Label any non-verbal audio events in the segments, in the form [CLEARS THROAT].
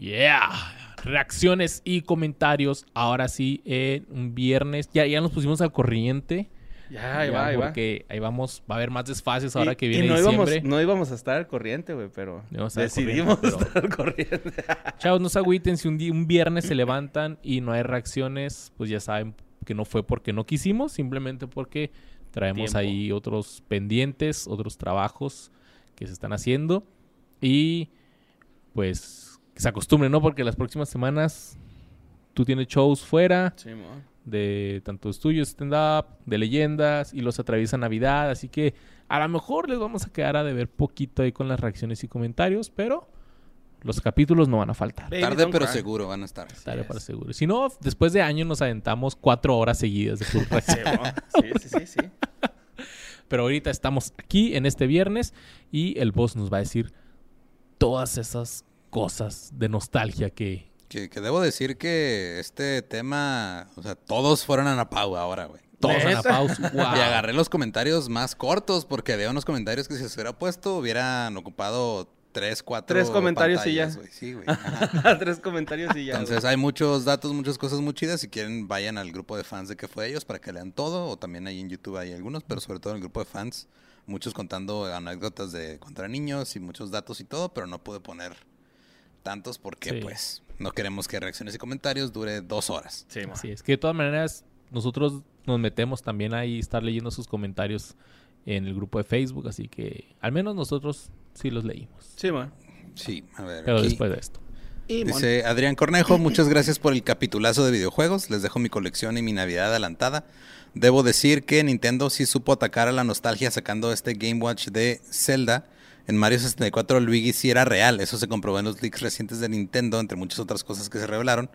Yeah. Reacciones y comentarios. Ahora sí, un viernes. Ya, ya nos pusimos al corriente. Ya, ahí Ya, va, ahí va. Porque ahí vamos, va a haber más desfases ahora Y- que y viene no diciembre. íbamos, no íbamos a estar al corriente, güey, pero decidimos corriente, estar al corriente. [LAUGHS] Chavos, no se agüiten si un, día, un viernes se levantan y no hay reacciones, pues ya saben que no fue porque no quisimos, simplemente porque traemos Tiempo. ahí otros pendientes, otros trabajos que se están haciendo y pues que se acostumbren, ¿no? Porque las próximas semanas tú tienes shows fuera Sí, de tanto tuyos, stand-up, de leyendas y los atraviesa Navidad, así que a lo mejor les vamos a quedar a deber poquito ahí con las reacciones y comentarios, pero los capítulos no van a faltar. Baby, Tarde pero cry. seguro van a estar. Tarde es. para seguro. Si no, después de años nos aventamos cuatro horas seguidas de. [LAUGHS] Sí, sí, sí, sí, sí. Pero ahorita estamos aquí en este viernes y el boss nos va a decir todas esas cosas de nostalgia que... Que, que debo decir que este tema, o sea, todos fueron a Napau ahora, güey. Todos ¿Neta? pausa. [LAUGHS] Wow. Y agarré los comentarios más cortos porque había unos comentarios que si se hubiera puesto hubieran ocupado tres, cuatro Tres comentarios y ya. Sí, güey. [LAUGHS] Tres comentarios y ya. Entonces hay muchos datos, muchas cosas muy chidas. Si quieren, vayan al grupo de fans de que fue ellos para que lean todo. O también ahí en YouTube hay algunos, pero sobre todo en el grupo de fans. Muchos contando anécdotas de contra niños y muchos datos y todo, pero no pude poner tantos porque Sí. pues no queremos que reacciones y comentarios dure dos horas. Sí. Así es que de todas maneras nosotros nos metemos también ahí estar leyendo sus comentarios en el grupo de Facebook, así que al menos nosotros sí los leímos. Sí, mo. Sí, a ver. Pero aquí después de esto. Y mon. Dice Adrián Cornejo, muchas gracias por el capitulazo de videojuegos. Les dejo mi colección y mi Navidad adelantada. Debo decir que Nintendo sí supo atacar a la nostalgia sacando este Game Watch de Zelda. En Mario 64 Luigi sí era real, eso se comprobó en los leaks recientes de Nintendo, entre muchas otras cosas que se revelaron.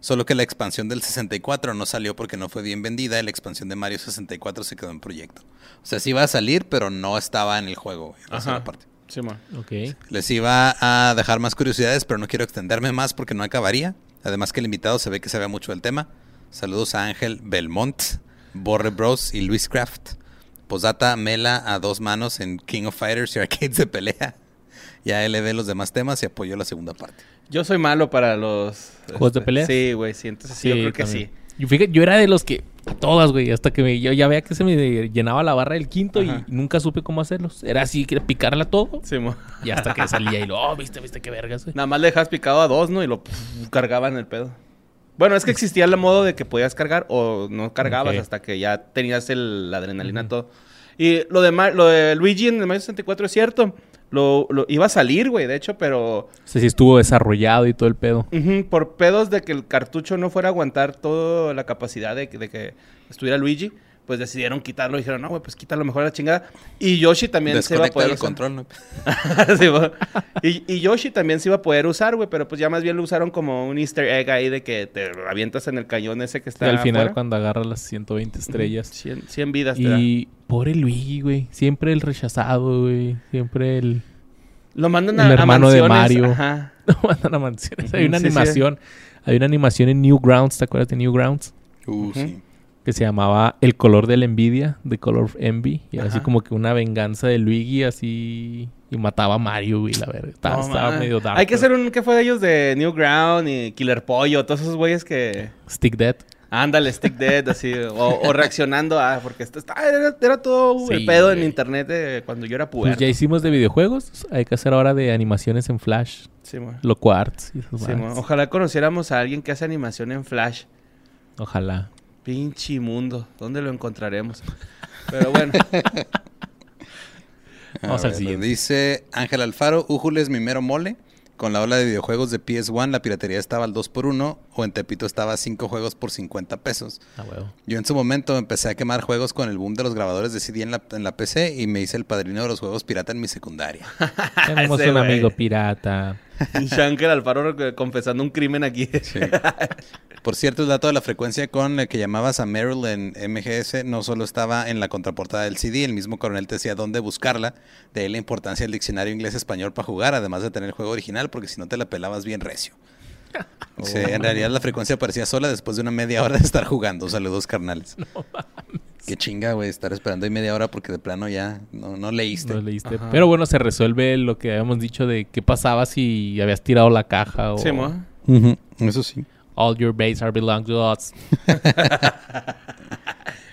Solo que la expansión del 64 no salió porque no fue bien vendida y la expansión de Mario 64 se quedó en proyecto. O sea, sí iba a salir, pero no estaba en el juego. la Ajá. segunda parte. Sí, mo. Ok. Les iba a dejar más curiosidades, pero no quiero extenderme más porque no acabaría. Además que el invitado se ve que sabe mucho del tema. Saludos a Ángel Belmont, Borre Bros y Luis Craft. Posdata, Mela a dos manos en King of Fighters y [LAUGHS] Arcades de pelea. Ya él ve los demás temas y apoyó la segunda parte. Yo soy malo para los... ¿Juegos de pelea? Sí, güey, sí. Entonces sí, yo creo que también. sí. Yo, fíjate, yo era de los que a todas, güey, hasta que me- yo ya veía que se me llenaba la barra del quinto Ajá. y nunca supe cómo hacerlos. Era así, que picarla todo Sí, mo. y hasta que [LAUGHS] salía y lo, oh, viste, viste qué vergas, güey. Nada más le dejas picado a dos, ¿no? Y lo pff, cargaban el pedo. Bueno, es que existía el modo de que podías cargar o no cargabas hasta que ya tenías el, la adrenalina todo. Y lo de, lo de Luigi en el Mario 64 es cierto. Lo, lo- iba a salir, güey, de hecho, pero O sea, sí estuvo desarrollado y todo el pedo. por pedos de que el cartucho no fuera a aguantar toda la capacidad de, de que estuviera Luigi, pues decidieron quitarlo. Dijeron, no, güey, pues quítalo mejor a la chingada. Y Yoshi también se iba a poder el usar. control. ¿no? [LAUGHS] [LAUGHS] Sí, y, y Yoshi también se iba a poder usar, güey, pero pues ya más bien lo usaron como un easter egg ahí de que te avientas en el cañón ese que Y está al final afuera. cuando agarra las 120 estrellas. 100, 100 vidas te da. Y pobre Luigi, güey. Siempre el rechazado, güey. Siempre el... Lo mandan el a, a hermano de Mario. Ajá. [LAUGHS] No mandan a mansiones. Hay una sí, sí. animación. Hay una animación en Newgrounds. ¿Te acuerdas de Newgrounds? Uh, Ujú. sí. Que se llamaba El color de la envidia. The Color of Envy. Y era así como que una venganza de Luigi así... Y mataba a Mario, güey, la verga. Estaba, medio dark. Hay que hacer un que fue de ellos de Newground y Killer Pollo, todos esos güeyes que... Stick Dead. Ándale, Stick Dead, así, o, o reaccionando a... Porque esto está, era, era todo el Sí, pedo en internet de cuando yo era Pues puberto. ya hicimos de videojuegos. Hay que hacer ahora de animaciones en Flash. Sí, mo. Loco Arts. y Sí. Ojalá conociéramos a alguien que hace animación en Flash. Ojalá. Pinche mundo. ¿Dónde lo encontraremos? Pero bueno. [LAUGHS] Vamos al ver, siguiente. Dice Ángel Alfaro, Újules mi mero mole. Con la ola de videojuegos de PS1, la piratería estaba al 2x1 o en Tepito estaba a 5 juegos por 50 pesos. Ah, huevo. Yo en su momento empecé a quemar juegos con el boom de los grabadores de CD en la, en la PC y me hice el padrino de los juegos pirata en mi secundaria. [LAUGHS] Tenemos un amigo pirata. [LAUGHS] Shanker Alfaro confesando un crimen aquí. Por cierto, el dato de la frecuencia con el que llamabas a Meryl en MGS no solo estaba en la contraportada del CD, el mismo coronel te decía dónde buscarla, de ahí la importancia del diccionario inglés-español para jugar, además de tener el juego original, porque si no te la pelabas bien recio. [LAUGHS] En realidad la frecuencia aparecía sola después de una media hora de estar jugando. Saludos, carnales. [LAUGHS] Qué chinga, güey, estar esperando ahí media hora porque de plano ya no, no leíste. No leíste. Ajá. Pero bueno, se resuelve lo que habíamos dicho de qué pasaba si habías tirado la caja o Sí, mo. Ujú, Eso sí. all your base are belong to us. [LAUGHS]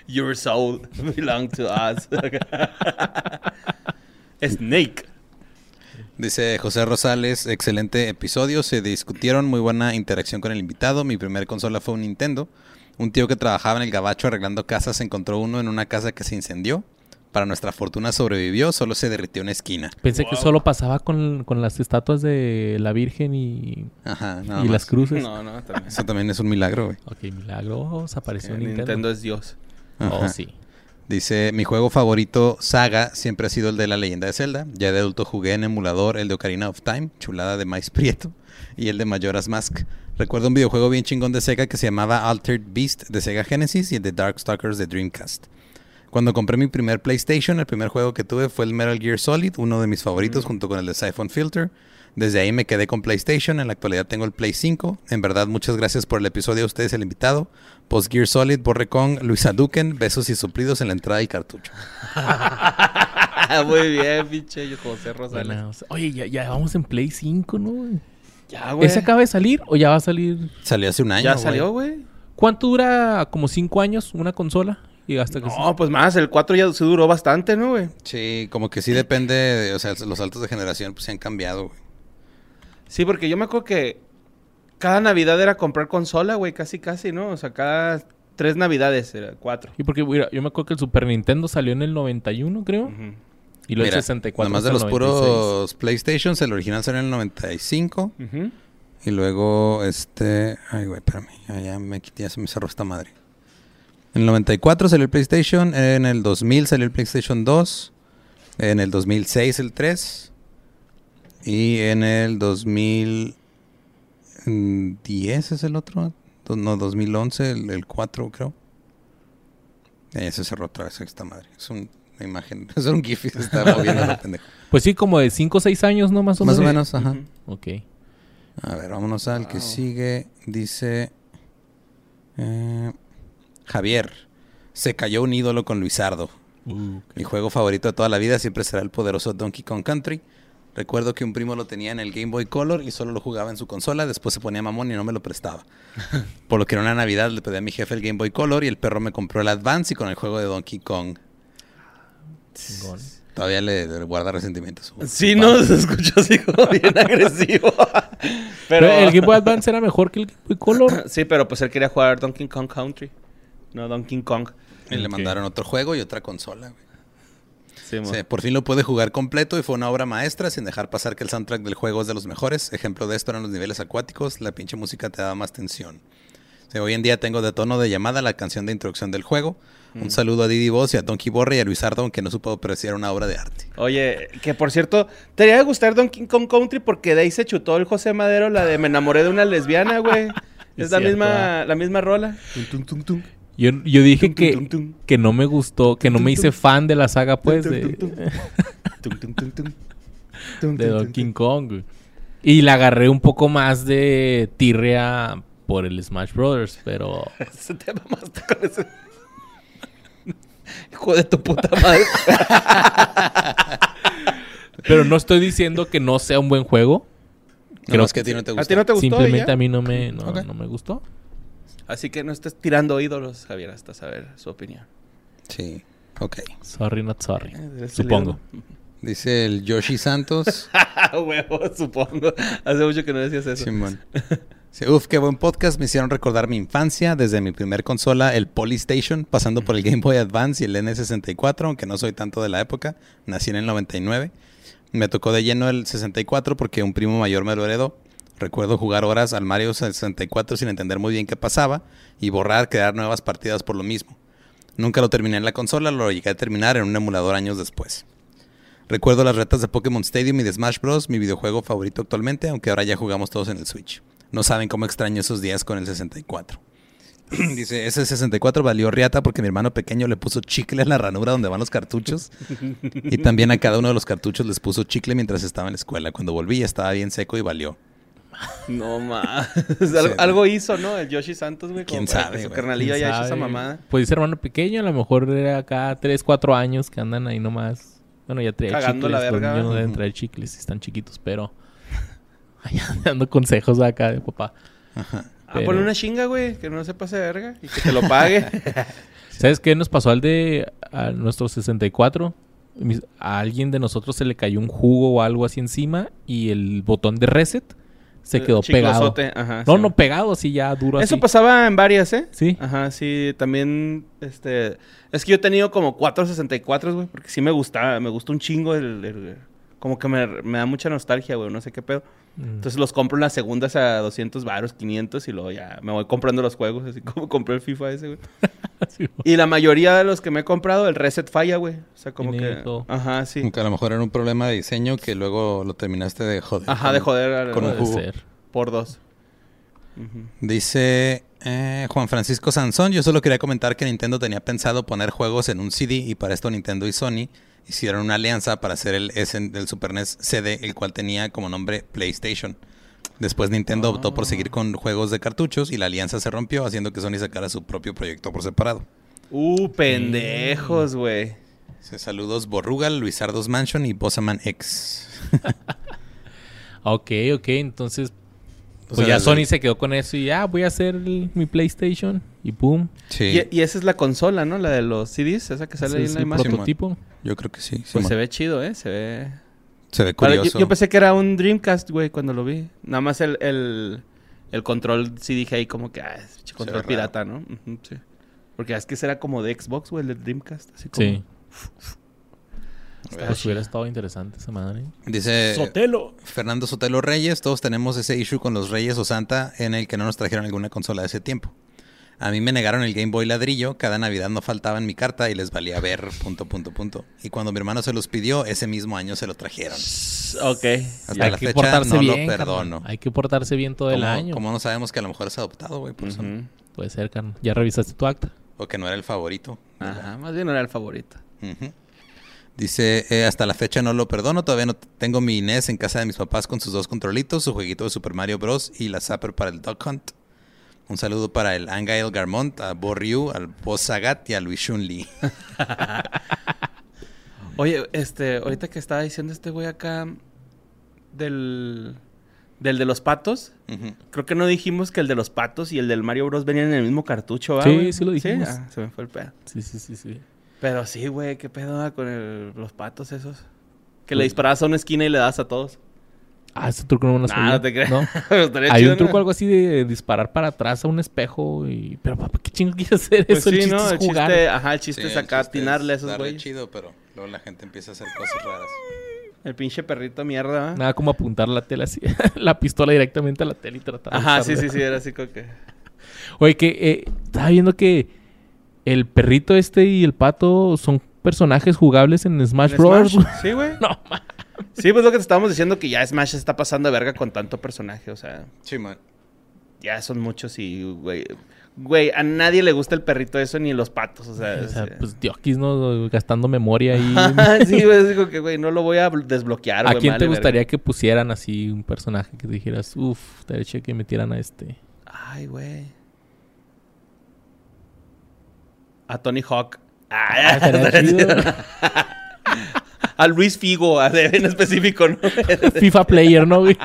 Your soul belong to us. Snake. Dice José Rosales, excelente episodio, se discutieron, muy buena interacción con el invitado, mi primer consola fue un Nintendo, un tío que trabajaba en el gabacho arreglando casas encontró uno en una casa que se incendió, para nuestra fortuna sobrevivió, solo se derritió una esquina. Pensé que solo pasaba con, con las estatuas de la Virgen y, Ajá, y las cruces. No, no, también. Eso también es un milagro, güey. Ok, milagros, apareció Nintendo. Nintendo. es Dios. Oh, sí. Dice, mi juego favorito, Saga, siempre ha sido el de la leyenda de Zelda. Ya de adulto jugué en emulador el de Ocarina of Time, chulada de Maíz Prieto, y el de Majora's Mask. Recuerdo un videojuego bien chingón de Sega que se llamaba Altered Beast de Sega Genesis y el de Darkstalkers de Dreamcast. Cuando compré mi primer PlayStation, el primer juego que tuve fue el Metal Gear Solid, uno de mis favoritos junto con el de Siphon Filter. Desde ahí me quedé con PlayStation, en la actualidad tengo el Play 5. En verdad, muchas gracias por el episodio a ustedes, el invitado. Post Gear Solid, Borrecón, Luisa Duken, besos y suplidos en la entrada del cartucho. [LAUGHS] Muy bien, pinche José Rosales. Bueno, oye, ya, ya vamos en Play 5, ¿no? Ya, güey. ¿Ese acaba de salir o ya va a salir? Salió hace un año. Ya salió, güey. ¿Cuánto dura? ¿Como 5 años una consola? Y hasta que No, pues más, el 4 ya se duró bastante, ¿no, güey? Sí, como que sí depende, de- o sea, los saltos de generación pues se han cambiado, güey. Sí, porque yo me acuerdo que cada Navidad era comprar consola, güey, casi, casi, ¿no? O sea, cada tres Navidades era cuatro. Sí, porque mira, yo me acuerdo que el Super Nintendo salió en el 91, creo. Ujú. Y luego Mira, el 64. Nomás de los el 96. puros PlayStations, el original salió en el 95. Ujú. Y luego, este... Ay, güey, espérame. Ya, ya me quité, ya se me cerró esta madre. En el 94 salió el PlayStation. En el 2000 salió el PlayStation 2. En el 2006 el 3. Y en el 2010 es el otro. No, 2011 el, el 4 creo. Se cerró otra vez esta madre. Es un- una imagen. [LAUGHS] Es un GIF se está moviendo lo pendejo. [LAUGHS] Pues sí, como de 5 o 6 años, ¿no? Más o Más o menos. menos, ajá. Ok. A ver, vámonos al que Wow. sigue. Dice eh, Javier. Se cayó un ídolo con Luisardo. Mi juego favorito de toda la vida siempre será el poderoso Donkey Kong Country. Recuerdo que un primo lo tenía en el Game Boy Color y solo lo jugaba en su consola. Después se ponía mamón y no me lo prestaba. [LAUGHS] Por lo que en una Navidad le pedí a mi jefe el Game Boy Color y el perro me compró el Advance y con el juego de Donkey Kong. Todavía le, le guarda resentimientos. Sí, no, se escuchó así como bien [LAUGHS] agresivo. Pero pero el Game Boy Advance era mejor que el Game Boy Color. Sí, pero pues él quería jugar Donkey Kong Country. No, Donkey Kong. Y le mandaron otro juego y otra consola. güey. Sí, por fin lo pude jugar completo y fue una obra maestra sin dejar pasar que el soundtrack del juego es de los mejores. Ejemplo de esto eran los niveles acuáticos, la pinche música te daba más tensión. Sí, hoy en día tengo de tono de llamada la canción de introducción del juego. Un saludo a Didi Boss y a Donkey Borre y a Luis Ardo, aunque no supo apreciar una obra de arte. Oye, que por cierto, te debería de gustar Donkey Kong Country porque de ahí se chutó el José Madero la de Me enamoré de una lesbiana, güey. Es [LAUGHS] Es la cierto, misma, la misma rola. Tum, tum, tum, tum. Yo, yo dije Tum, que, tum, tum, tum. que no me gustó, que no me hice fan de la saga, pues, Tum, de, tum, tum. [LAUGHS] Tum, tum, tum, tum. Tum, de Donkey. Kong. Y la agarré un poco más de tirria por el Smash Brothers, pero... [LAUGHS] Ese te mamaste con ese. [LAUGHS] Hijo de tu puta madre. Pero no estoy diciendo que no sea un buen juego. Creo Creo que a ti no te ¿A gusta. ti no te gustó? Simplemente a mí no me, no, no me gustó. Así que no estés tirando ídolos, Javier, hasta saber su opinión. Sí, ok. Sorry, not sorry. Eres Supongo. Dice el Yoshi Santos. [LAUGHS] Ah, huevo, supongo. Hace mucho que no decías eso. Simón. Sí, uf, qué buen podcast. Me hicieron recordar mi infancia desde mi primer consola, el Polystation, pasando por el Game Boy Advance y el N64, aunque no soy tanto de la época. Nací en el 99. Me tocó de lleno el 64 porque un primo mayor me lo heredó. Recuerdo jugar horas al Mario 64 sin entender muy bien qué pasaba y borrar, crear nuevas partidas por lo mismo. Nunca lo terminé en la consola, lo llegué a terminar en un emulador años después. Recuerdo las retas de Pokémon Stadium y de Smash Bros., mi videojuego favorito actualmente, aunque ahora ya jugamos todos en el Switch. No saben cómo extraño esos días con el 64. [CLEARS THROAT] Dice, ese 64 valió riata porque mi hermano pequeño le puso chicle en la ranura donde van los cartuchos. [LAUGHS] Y también a cada uno de los cartuchos les puso chicle mientras estaba en la escuela. Cuando volví ya estaba bien seco y valió. No [LAUGHS] más. [LAUGHS] algo, algo hizo, ¿no? El Yoshi Santos, güey. ¿Quién sabe, Su carnalillo ¿Quién haya hecho esa mamada. Puede ser hermano pequeño, a lo mejor era acá 3, 4 años que andan ahí nomás. Bueno, ya traía Cagando chicles. la los verga. no deben traer chicles si están chiquitos, pero... [LAUGHS] Ahí dando consejos acá de papá. Ajá. Ah, Pero- ponle una chinga, güey. Que no se pase de verga. Y que te lo pague. ¿Sabes qué nos pasó al de a nuestro 64? Mis- A alguien de nosotros se le cayó un jugo o algo así encima y el botón de reset se quedó pegado. Chiclosote, Ajá, No, sí. no pegado, así ya duro Eso así. pasaba en varias, ¿eh? Sí. Ajá, sí, también, este... Es que yo he tenido como 464, güey, porque sí me gustaba, me gusta un chingo el... el- como que me, me da mucha nostalgia, güey, no sé qué pedo. Mm. Entonces los compro en las segundas a 200 baros, 500 y luego ya me voy comprando los juegos, así [LAUGHS] como compré el FIFA ese, güey. Sí, Y la mayoría de los que me he comprado, el reset falla, güey. O sea, como que... todo. Ajá, sí. Aunque a lo mejor era un problema de diseño que luego lo terminaste de joder. Ajá, de joder al- con un jugo. ser. por dos. Dice eh, Juan Francisco Sansón, yo solo quería comentar que Nintendo tenía pensado poner juegos en un CD y para esto Nintendo y Sony hicieron una alianza para hacer el S del Super NES CD, el cual tenía como nombre PlayStation. Después Nintendo optó por seguir con juegos de cartuchos y la alianza se rompió, haciendo que Sony sacara su propio proyecto por separado. Uh, pendejos, güey. Saludos Borrugal, Luisardos Mansion y Bossaman X. [LAUGHS] Ok, ok, entonces... O Pues sea, ya desde- Sony se quedó con eso y ya voy a hacer el- mi PlayStation y boom. Sí, Y, y esa es la consola, ¿no? La de los CDs, esa que sale Ese ahí en la el imagen. prototipo. yo creo que sí. Pues se ve chido, ¿eh? Se ve... Se ve yo, curioso. yo pensé que era un Dreamcast, güey, cuando lo vi. Nada más el, el, el control sí dije ahí como que, ah, es control pirata, ¿no? Sí. Porque es que será como de Xbox, güey, el de Dreamcast. Así como... Sí. Pues hubiera estado interesante esa madre. Dice Sotelo. Fernando Sotelo Reyes, todos tenemos ese issue con los Reyes o Santa en el que no nos trajeron alguna consola de ese tiempo. A mí me negaron el Game Boy ladrillo, cada Navidad no faltaba en mi carta y les valía ver, punto, punto, punto. Y cuando mi hermano se los pidió, ese mismo año se lo trajeron. Ok. Hasta Hay la que fecha portarse no bien, lo carnal. perdono. Hay que portarse bien todo el ¿Cómo- año. cómo no sabemos que a lo mejor es adoptado, güey? Por eso. Ujú. Puede ser, carnal. ¿Ya revisaste tu acta? O que no era el favorito. Ajá, más bien era el favorito. Dice, eh, hasta la fecha no lo perdono, todavía no tengo mi NES en casa de mis papás con sus dos controlitos, su jueguito de Super Mario Bros. y la Zapper para el Duck Hunt. Un saludo para el Angail Garmont, a Bo Ryu, al Boss Sagat y a Luis Shun Lee. [LAUGHS] Oye, este, ahorita que estaba diciendo este güey acá del, del de los patos, creo que no dijimos que el de los patos y el del Mario Bros venían en el mismo cartucho, ¿va, Sí, sí lo dijimos. Ah, se me fue el pedo. Sí, sí, sí, sí. Pero sí, güey, qué pedo con el- los patos esos. Que le Pues- disparabas a una esquina y le das a todos. Ah, ese truco no me lo Nah, sabía. no te creas. [LAUGHS] Hay chido, un truco ¿no? algo así de disparar para atrás a un espejo y... Pero papá, ¿qué chingo quieres hacer Pues eso? sí, el chiste ¿no? es El jugar. chiste, ajá, el chiste Sí, es acá atinarle a esos güeyes. chido, pero luego la gente empieza a hacer cosas raras. El pinche perrito mierda, ¿va? Nada como apuntar la tela así, [LAUGHS] la pistola directamente a la tela y tratar de Ajá, sí, usarla. sí, sí, era así como que... Oye, que eh, estaba viendo que el perrito este y el pato son personajes jugables en Smash ¿En Bros. Smash? Sí, güey. [LAUGHS] no, ma- Sí, pues lo que te estábamos diciendo que ya Smash se está pasando de verga con tanto personaje, o sea, Sí, man. ya son muchos y, güey, güey, a nadie le gusta el perrito eso ni los patos, o sea, o sea, es- pues diokis, ¿no? Gastando memoria ahí. sí, güey, digo que, güey, no lo voy a bl- desbloquear, ¿A güey, quién te gustaría verga. que pusieran así un personaje que dijeras, uff, te hecho que metieran a este? Ay, güey. A Tony Hawk. Ah, estaría chido. [LAUGHS] [LAUGHS] a Luis Figo, a en específico, ¿no? [LAUGHS] FIFA Player, ¿no, güey?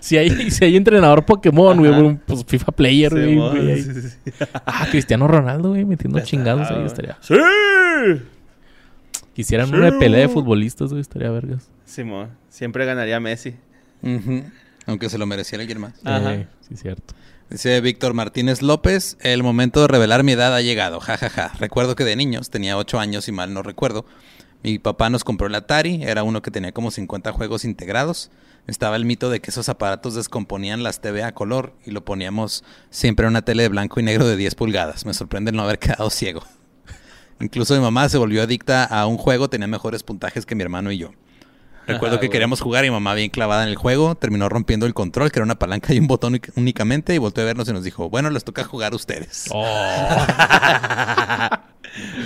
si, hay, si hay entrenador Pokémon, güey, pues FIFA Player, güey. Güey, ahí. sí, sí, sí. Ah, Cristiano Ronaldo, güey, metiendo chingados ahí Ah, estaría. ¡Sí! Quisieran Sí. una pelea de futbolistas, güey, estaría vergas. Simón, siempre ganaría Messi. Aunque se lo mereciera alguien más. Ajá. Eh, sí, cierto. Dice Víctor Martínez López, el momento de revelar mi edad ha llegado, jajaja. Recuerdo que de niños, tenía 8 años y mal no recuerdo, mi papá nos compró el Atari, era uno que tenía como 50 juegos integrados. Estaba el mito de que esos aparatos descomponían las TV a color y lo poníamos siempre en una tele de blanco y negro de 10 pulgadas. Me sorprende el no haber [LAUGHS] quedado ciego. Incluso mi mamá se volvió adicta a un juego, tenía mejores puntajes que mi hermano y yo. Recuerdo [LAUGHS] que queríamos jugar y mamá bien clavada en el juego, terminó rompiendo el control, que era una palanca y un botón únic- únicamente, y volteó a vernos y nos dijo, bueno, les toca jugar a ustedes. Oh. [LAUGHS]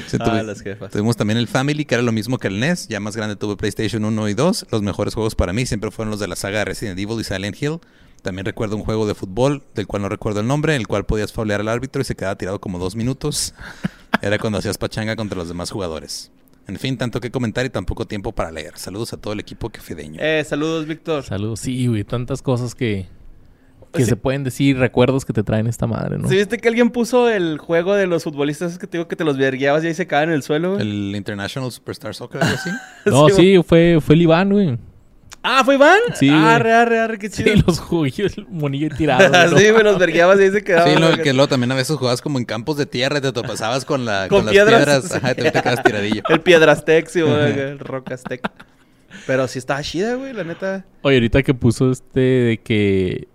Sí, Ah, las jefas. Tuvimos también el Family, que era lo mismo que el NES, ya más grande tuve PlayStation 1 y 2. Los mejores juegos para mí siempre fueron los de la saga de Resident Evil y Silent Hill. También recuerdo un juego de fútbol, del cual no recuerdo el nombre, en el cual podías faulear al árbitro y se quedaba tirado como dos minutos. [LAUGHS] Era cuando hacías pachanga contra los demás jugadores. En fin, tanto que comentar y tan poco tiempo para leer. Saludos a todo el equipo que fideño. Eh, saludos, Víctor. Saludos. Sí, güey. Tantas cosas que, que Sí. se pueden decir, recuerdos que te traen esta madre, ¿no? ¿Sí viste que alguien puso el juego de los futbolistas que te digo que te los vergueabas y ahí se caen en el suelo, güey? El International Superstar Soccer, algo así. [LAUGHS] No, Sí, sí, fue, fue el Iván, güey. Ah, ¿fue Iván? Sí. Arre, arre, arre, qué Sí, chido. los juguillos, el monillo tirado. [LAUGHS] sí, güey, los vergueabas y ahí se quedaban. Sí, lo, que luego también a veces jugabas como en campos de tierra y te topazabas con, la, Con con, las piedras, piedras. sí. Ajá, y te, te quedas tiradillo. El Piedrastec, sí, güey, el Rockastec. Pero sí estaba chida, güey, la neta. Oye, ahorita que puso este de que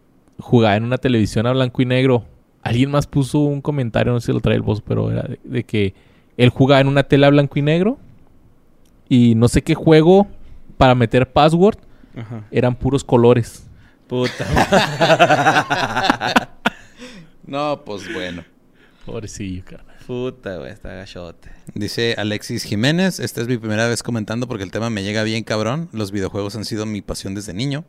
jugaba en una televisión a blanco y negro, alguien más puso un comentario, no sé si lo trae el voz, pero era de, de que él jugaba en una tele a blanco y negro y no sé qué juego para meter password Ajá. eran puros colores. Puta. [LAUGHS] No, pues bueno. Pobrecillo, cara. Puta, güey, está gachote. Dice Alexis Jiménez, esta es mi primera vez comentando porque el tema me llega bien cabrón. Los videojuegos han sido mi pasión desde niño,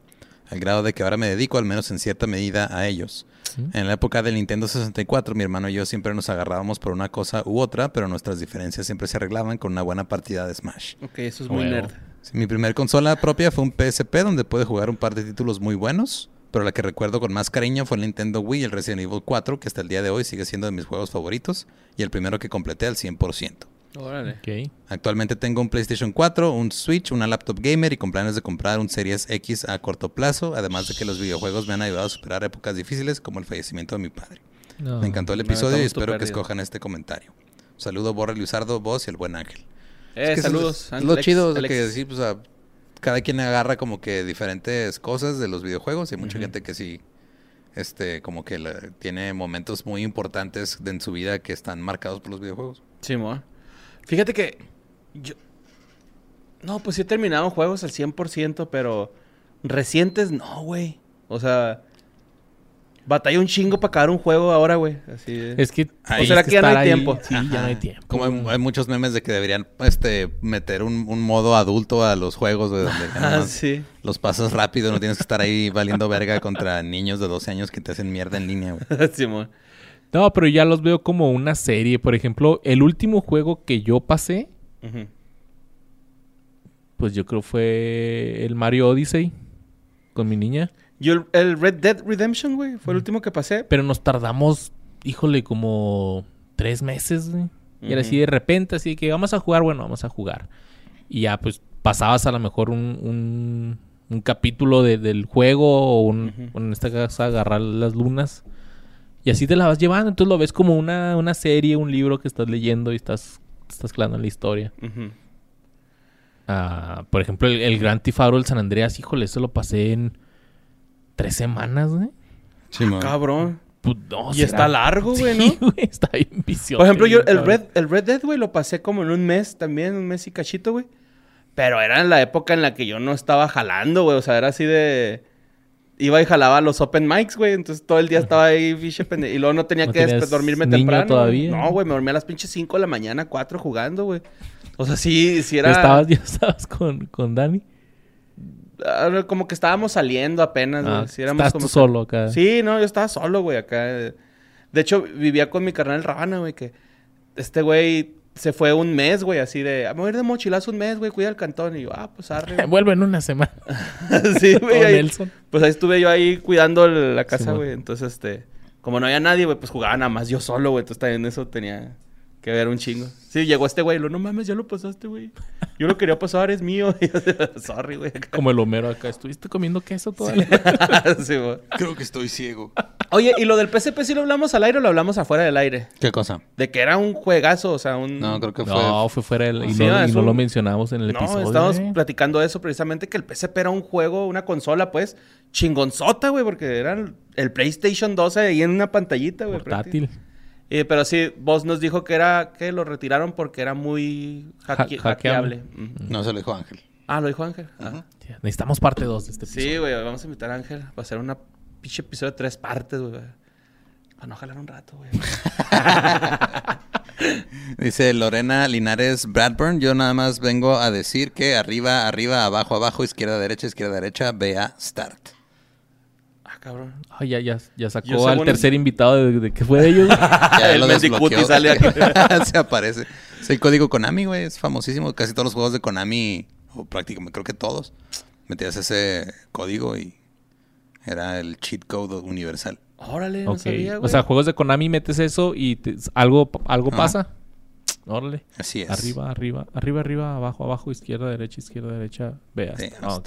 al grado de que ahora me dedico al menos en cierta medida a ellos. En la época del Nintendo 64, mi hermano y yo siempre nos agarrábamos por una cosa u otra, pero nuestras diferencias siempre se arreglaban con una buena partida de Smash. Ok, eso es muy nerd. Sí, mi primer consola propia fue un PSP donde pude jugar un par de títulos muy buenos, pero la que recuerdo con más cariño fue el Nintendo Wii y el Resident Evil 4, que hasta el día de hoy sigue siendo de mis juegos favoritos y el primero que completé al 100%. Órale. Actualmente tengo un PlayStation 4, un Switch, una laptop gamer y con planes de comprar un Series X a corto plazo, además de que los videojuegos me han ayudado a superar épocas difíciles como el fallecimiento de mi padre. No. Me encantó el episodio y espero que escojan este comentario. Saludo Borre Luisardo, vos y el buen Ángel. Eh, Es que saludos. Es, lo chido de que sí, pues a- cada quien agarra como que diferentes cosas de los videojuegos y hay mucha gente que sí, este, como que la- tiene momentos muy importantes de- en su vida que están marcados por los videojuegos. Sí, mo. Fíjate que yo... No, pues sí he terminado juegos al 100%, pero recientes no, güey. O sea, batalla un chingo para acabar un juego ahora, güey. Así de- Es que... Ahí O será tienes que ya no hay ahí. tiempo. Sí, ya no hay tiempo. Como hay, hay muchos memes de que deberían este, meter un, un modo adulto a los juegos, güey, donde [LAUGHS] Ah, sí. los pasas rápido, no tienes que estar ahí valiendo verga contra niños de 12 años que te hacen mierda en línea, güey. [LAUGHS] Simón. No, pero ya los veo como una serie. Por ejemplo, el último juego que yo pasé, pues yo creo fue el Mario Odyssey con mi niña. Yo el, el Red Dead Redemption, güey, fue el último que pasé. Pero nos tardamos, híjole, como tres meses, güey. Y era así de repente, así que vamos a jugar, bueno, vamos a jugar. Y ya, pues, pasabas a lo mejor un, un, un capítulo de- del juego o, un, en esta casa agarrar las lunas. Y así te la vas llevando. Entonces lo ves como una, una serie, un libro que estás leyendo y estás, estás clavando en la historia. Ah, por ejemplo, el, el Gran Tifaro del San Andreas, híjole, eso lo pasé en tres semanas, güey. Sí, man. Cabrón. Pues, no, Y será- está largo, güey, Sí, ¿no? [LAUGHS] güey, está bien vicioso. Por ejemplo, yo el cabrón. Red, el Red Dead, güey, lo pasé como en un mes también, un mes y cachito, güey. Pero era en la época en la que yo no estaba jalando, güey. O sea, era así de... Iba y jalaba los open mics, güey. Entonces todo el día estaba ahí, biche pende- Y luego no tenía ¿No que dormirme niño temprano. todavía? No, güey, me dormía a las pinches 5 de la mañana, 4 jugando, güey. O sea, sí, sí era... ¿Estabas, [LAUGHS] ya estabas con, con Dani? ah, Como que estábamos saliendo apenas, güey. Ah, Sí, éramos estás como tú que- solo acá. Sí, no, yo estaba solo, güey, acá. De hecho, vivía con mi carnal Rabana, güey, que este güey se fue un mes, güey, así de, "Ah, me voy a ir de mochilazo un mes, güey, cuida el cantón. Y yo, ah, pues arre. [LAUGHS] güey". Vuelvo en una semana. [LAUGHS] sí, güey. [LAUGHS] ahí- Nelson. pues ahí estuve yo ahí cuidando la casa, güey. Entonces, este, como no había nadie, güey, pues jugaba nada más yo solo, güey. Entonces también eso tenía que ver un chingo. Sí, llegó este güey, lo no mames, ya lo pasaste, güey. Yo lo quería pasar, es mío. Y yo, Sorry, güey. Como el Homero acá. ¿Estuviste comiendo queso todavía? Sí, güey. Creo que estoy ciego. Oye, ¿y lo del PSP sí lo hablamos al aire o lo hablamos afuera del aire? ¿Qué cosa? De que era un juegazo, o sea, un... No, creo que fue. No, fue fuera del... Y, Sí, no, y es no un- lo mencionamos en el No, episodio. estábamos eh. platicando eso precisamente, que el PSP era un juego, una consola, pues, chingonzota, güey, porque era el, PlayStation 12 ahí en una pantallita, güey. Portátil. Y, pero sí, vos nos dijo que era que lo retiraron porque era muy hacke- Ha- hackeable. No, se lo dijo Ángel. Ah, lo dijo Ángel. Ah. Ya, Necesitamos parte 2 de este episodio. Sí, güey, vamos a invitar a Ángel para hacer una pinche episodio de tres partes, güey. Para no jalar un rato, güey. [LAUGHS] Dice Lorena Linares Bradburn. Yo nada más vengo a decir que arriba, arriba, abajo, abajo, izquierda, derecha, izquierda, derecha, vea start. ah, cabrón. Ay, ya, ya, ya sacó Yo al tercer invitado de, de que fue de ellos. [LAUGHS] Ya El lo Mendicuti desbloqueó. sale aquí. [LAUGHS] Se aparece. Es el código Konami, güey. Es famosísimo. Casi todos los juegos de Konami, o prácticamente creo que todos, metías ese código y era el cheat code universal. Órale, no Ok. sabía, güey. O sea, juegos de Konami metes eso y te- algo, algo pasa. Órale. Así es. Arriba, arriba, arriba, arriba, abajo, abajo, izquierda, derecha, izquierda, derecha. Veas. Sí, Ah.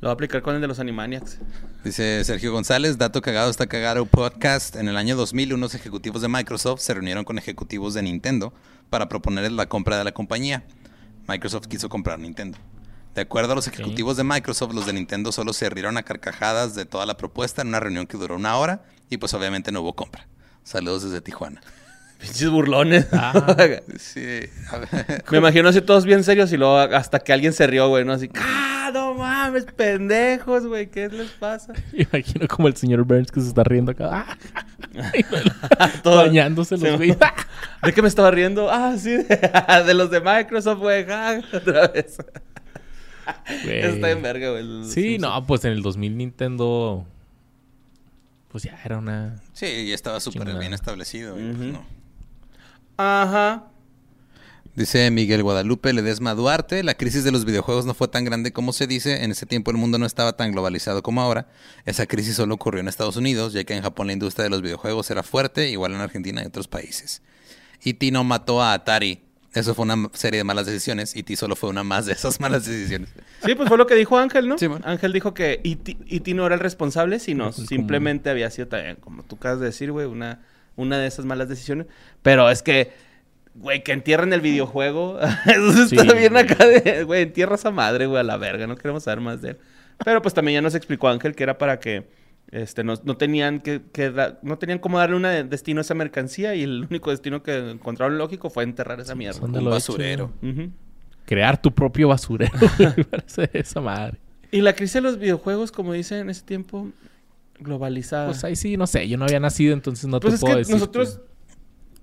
Lo voy a aplicar con el de los Animaniacs. Dice Sergio González, dato cagado está cagado podcast. En el año 2000, unos ejecutivos de Microsoft se reunieron con ejecutivos de Nintendo para proponerles la compra de la compañía. Microsoft quiso comprar Nintendo. De acuerdo a los ejecutivos de Microsoft, los de Nintendo solo se rieron a carcajadas de toda la propuesta en una reunión que duró una hora y pues obviamente no hubo compra. Saludos desde Tijuana. [LAUGHS] Pinches burlones. Ah. [LAUGHS] Sí, a ver. Me imagino así todos bien serios y luego hasta que alguien se rió, güey, ¿no? Así, ¡ah, no mames, pendejos, güey! ¿Qué les pasa? [LAUGHS] Imagino como el señor Burns que se está riendo acá. Ah, Todo- bañándose los güeyes. ¿De qué me estaba riendo? Ah, sí, de, de los de Microsoft, güey. ah, otra vez. Está en verga, güey. Sí, no, pues en el 2000 Nintendo... Pues ya era una... Sí, ya estaba súper bien establecido. y, pues, no. Ajá. Dice Miguel Guadalupe Ledesma Duarte, la crisis de los videojuegos no fue tan grande como se dice, en ese tiempo el mundo no estaba tan globalizado como ahora, esa crisis solo ocurrió en Estados Unidos, ya que en Japón la industria de los videojuegos era fuerte, igual en Argentina y otros países. E.T. no mató a Atari, eso fue una serie de malas decisiones, E.T. solo fue una más de esas malas decisiones. Sí, pues fue lo que dijo Ángel, ¿no? Sí, bueno. Ángel dijo que E.T. E.T. no era el responsable, sino Pues como- simplemente había sido también, como tú acabas de decir, güey, una, una de esas malas decisiones. Pero es que, güey, que entierren el videojuego. [LAUGHS] Eso Sí, está bien güey. acá de, güey, entierra esa madre, güey, a la verga. No queremos saber más de él. Pero pues también ya nos explicó Ángel que era para que este, no, no tenían que, que da- no tenían cómo darle un destino a esa mercancía y el único destino que encontraron lógico fue enterrar esa mierda. ¿Dónde Un basurero. Crear tu propio basurero. [LAUGHS] [LAUGHS] Me parece esa madre. Y la crisis de los videojuegos, como dice en ese tiempo, globalizada. Pues ahí sí, no sé. Yo no había nacido, entonces no Pues te es puedo que decir. nosotros,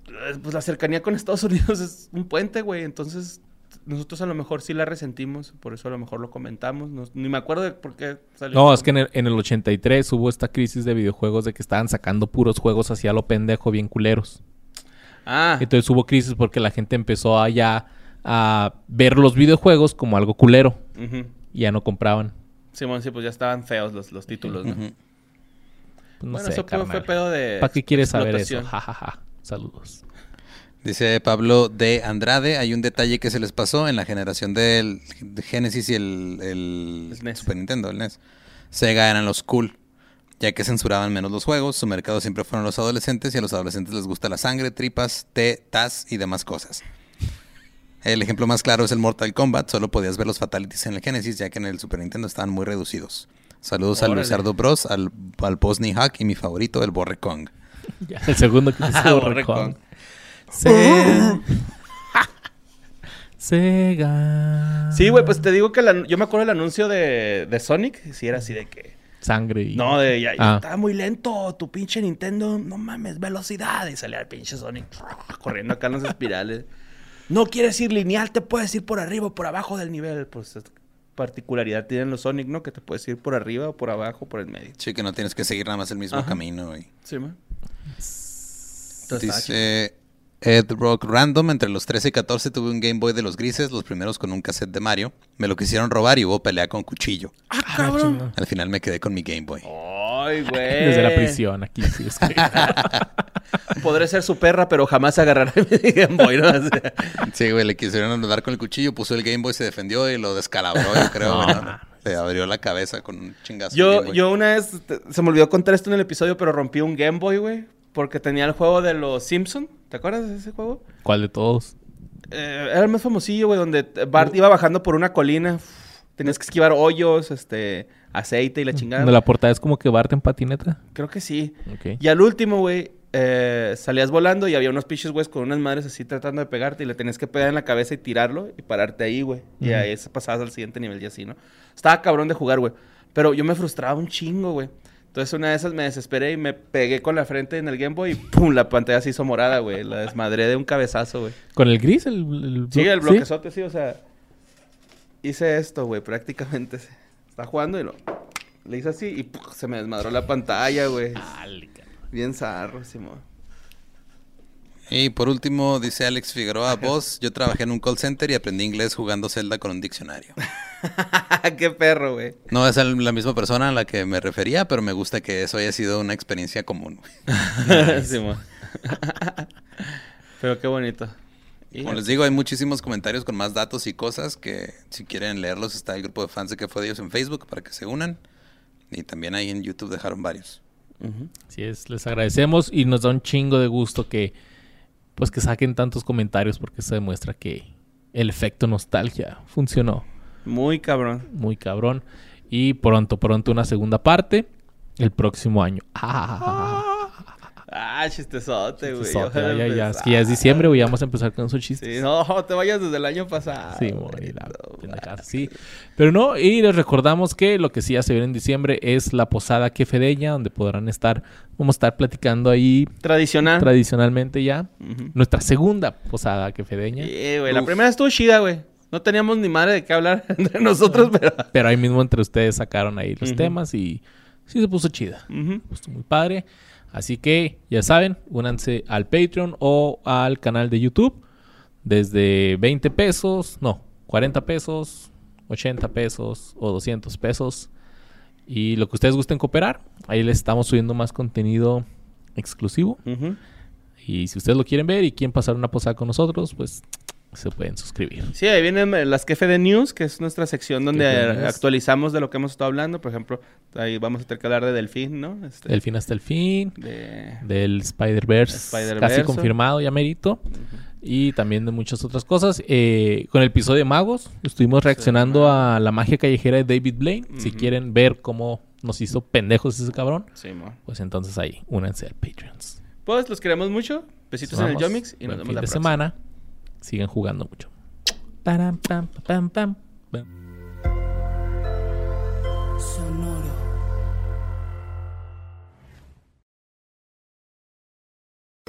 eh, pues la cercanía con Estados Unidos es un puente, güey. Entonces, nosotros a lo mejor sí la resentimos, por eso a lo mejor lo comentamos. No- ni me acuerdo de por qué salió. No, es que en el, en el 83 hubo esta crisis de videojuegos de que estaban sacando puros juegos hacia lo pendejo, bien culeros. Ah, Entonces hubo crisis porque la gente empezó a ya a ver los videojuegos como algo culero ujú. y ya no compraban. Simón, sí, pues ya estaban feos los, los títulos, ¿no? Pues no bueno, sé, eso fue, fue carnal. pedo de. ¿Para qué quieres saber eso? Ja, ja, ja. Saludos. Dice Pablo de Andrade, hay un detalle que se les pasó en la generación del de Genesis y el, el El NES. Super Nintendo, el NES. Sega eran los cool, ya que censuraban menos los juegos, su mercado siempre fueron los adolescentes y a los adolescentes les gusta la sangre, tripas, té, tas y demás cosas. El ejemplo más claro es el Mortal Kombat, solo podías ver los fatalities en el Genesis, ya que en el Super Nintendo estaban muy reducidos. Saludos al Órale. Luisardo Bros, al, al Bosni Hack y mi favorito, el Borre Kong. Ya, [LAUGHS] el segundo que Ah, se Borrecón. Se... [LAUGHS] Sega. Sí, güey, pues te digo que la- yo me acuerdo del anuncio de, de Sonic. Si era así de que. Sangre y... No, de ya, ya Ah. estaba muy lento tu pinche Nintendo. No mames, velocidad. Y salía el pinche Sonic corriendo acá en las espirales. No quieres ir lineal, te puedes ir por arriba o por abajo del nivel. Pues es- particularidad tienen los Sonic, ¿no? Que te puedes ir por arriba o por abajo o por el medio. Sí, que no tienes que seguir nada más el mismo Ajá. camino. Y... Sí, man. Entonces, Dice Ed Rock Random, entre los 13 y 14 tuve un Game Boy de los grises, los primeros con un cassette de Mario. Me lo quisieron robar y hubo pelea con cuchillo. ¡Ah, Ah, cabrón! Al final me quedé con mi Game Boy. ¡Ay, [LAUGHS] güey! Desde la prisión aquí. sí, es que- [LAUGHS] Podré ser su perra, pero jamás agarraré mi [LAUGHS] Game Boy, ¿no? O sea, Sí, güey, le quisieron dar con el cuchillo, puso el Game Boy, se defendió y lo descalabró, yo creo. No, güey, ¿no? mames. Le abrió la cabeza con un chingazo. Yo, Game Boy. yo una vez, se me olvidó contar esto en el episodio, pero rompí un Game Boy, güey. Porque tenía el juego de los Simpson. ¿Te acuerdas de ese juego? ¿Cuál de todos? Eh, era el más famosillo, güey, donde Bart iba bajando por una colina. uf, Tenías que esquivar hoyos, este, aceite y la chingada. Donde la portada es como que Bart en patineta. Creo que sí. Y al último, güey, eh, salías volando y había unos pinches, güeyes, con unas madres así tratando de pegarte y le tenías que pegar en la cabeza y tirarlo y pararte ahí, güey. Y ahí pasabas al siguiente nivel y así, ¿no? Estaba cabrón de jugar, güey. Pero yo me frustraba un chingo, güey. Entonces una de esas me desesperé y me pegué con la frente en el Game Boy y ¡pum! La pantalla se hizo morada, güey. La desmadré de un cabezazo, güey. ¿Con el gris? El, el Sí, el bloquezote, sí, o sea. Hice esto, güey, prácticamente. [LAUGHS] Está jugando y lo. Le hice así y se me desmadró la pantalla, güey. Bien zarro, Simón. Y por último, dice Alex Figueroa, vos, yo trabajé en un call center y aprendí inglés jugando Zelda con un diccionario. [LAUGHS] Qué perro, güey. No es la misma persona a la que me refería, pero me gusta que eso haya sido una experiencia común. [LAUGHS] Simón. Pero qué bonito. Y- Como les digo, hay muchísimos comentarios con más datos y cosas que si quieren leerlos está el grupo de fans de que fue de ellos en Facebook para que se unan. Y también ahí en YouTube dejaron varios. Así es, les agradecemos y nos da un chingo de gusto que pues que saquen tantos comentarios porque eso demuestra que el efecto nostalgia funcionó Muy cabrón. muy cabrón y pronto pronto una segunda parte el próximo año. Ah, Ah, chistesote, güey. chistosote, Ojalá ya, es que ya es diciembre, güey, vamos a empezar con esos chistes. Sí, no, [LAUGHS] te vayas desde el año pasado. Sí, güey, sí. Pero no, y les recordamos que lo que sí ya se viene en diciembre es la posada quefedeña, donde podrán estar, vamos a estar platicando ahí Tradicional. tradicionalmente ya. Nuestra segunda posada quefedeña. Sí, güey. La primera estuvo chida, güey. No teníamos ni madre de qué hablar [LAUGHS] entre nosotros, pero. [LAUGHS] Pero ahí mismo entre ustedes sacaron ahí los temas y sí se puso chida. Ujú. Puso muy padre. Así que ya saben, únanse al Patreon o al canal de YouTube. Desde 20 pesos, no, 40 pesos, 80 pesos o 200 pesos. Y lo que ustedes gusten cooperar, ahí les estamos subiendo más contenido exclusivo. Y si ustedes lo quieren ver y quieren pasar una posada con nosotros, pues se pueden suscribir. Sí, ahí vienen eh, las Kefe de News, que es nuestra sección donde eh, actualizamos de lo que hemos estado hablando. Por ejemplo, ahí vamos a tener que hablar de Delfín, ¿no? Este, Del fin hasta el fin. De... del Spider-Verse casi confirmado ya merito y también de muchas otras cosas Eh, con el episodio de magos estuvimos reaccionando a la magia callejera de David Blaine si quieren ver cómo nos hizo pendejos ese cabrón Sí, pues entonces ahí únanse al Patreons Pues los queremos mucho. Besitos en el. Yomix y nos vemos fin la de próxima. semana sigan jugando mucho Param, pam, pam, pam, pam.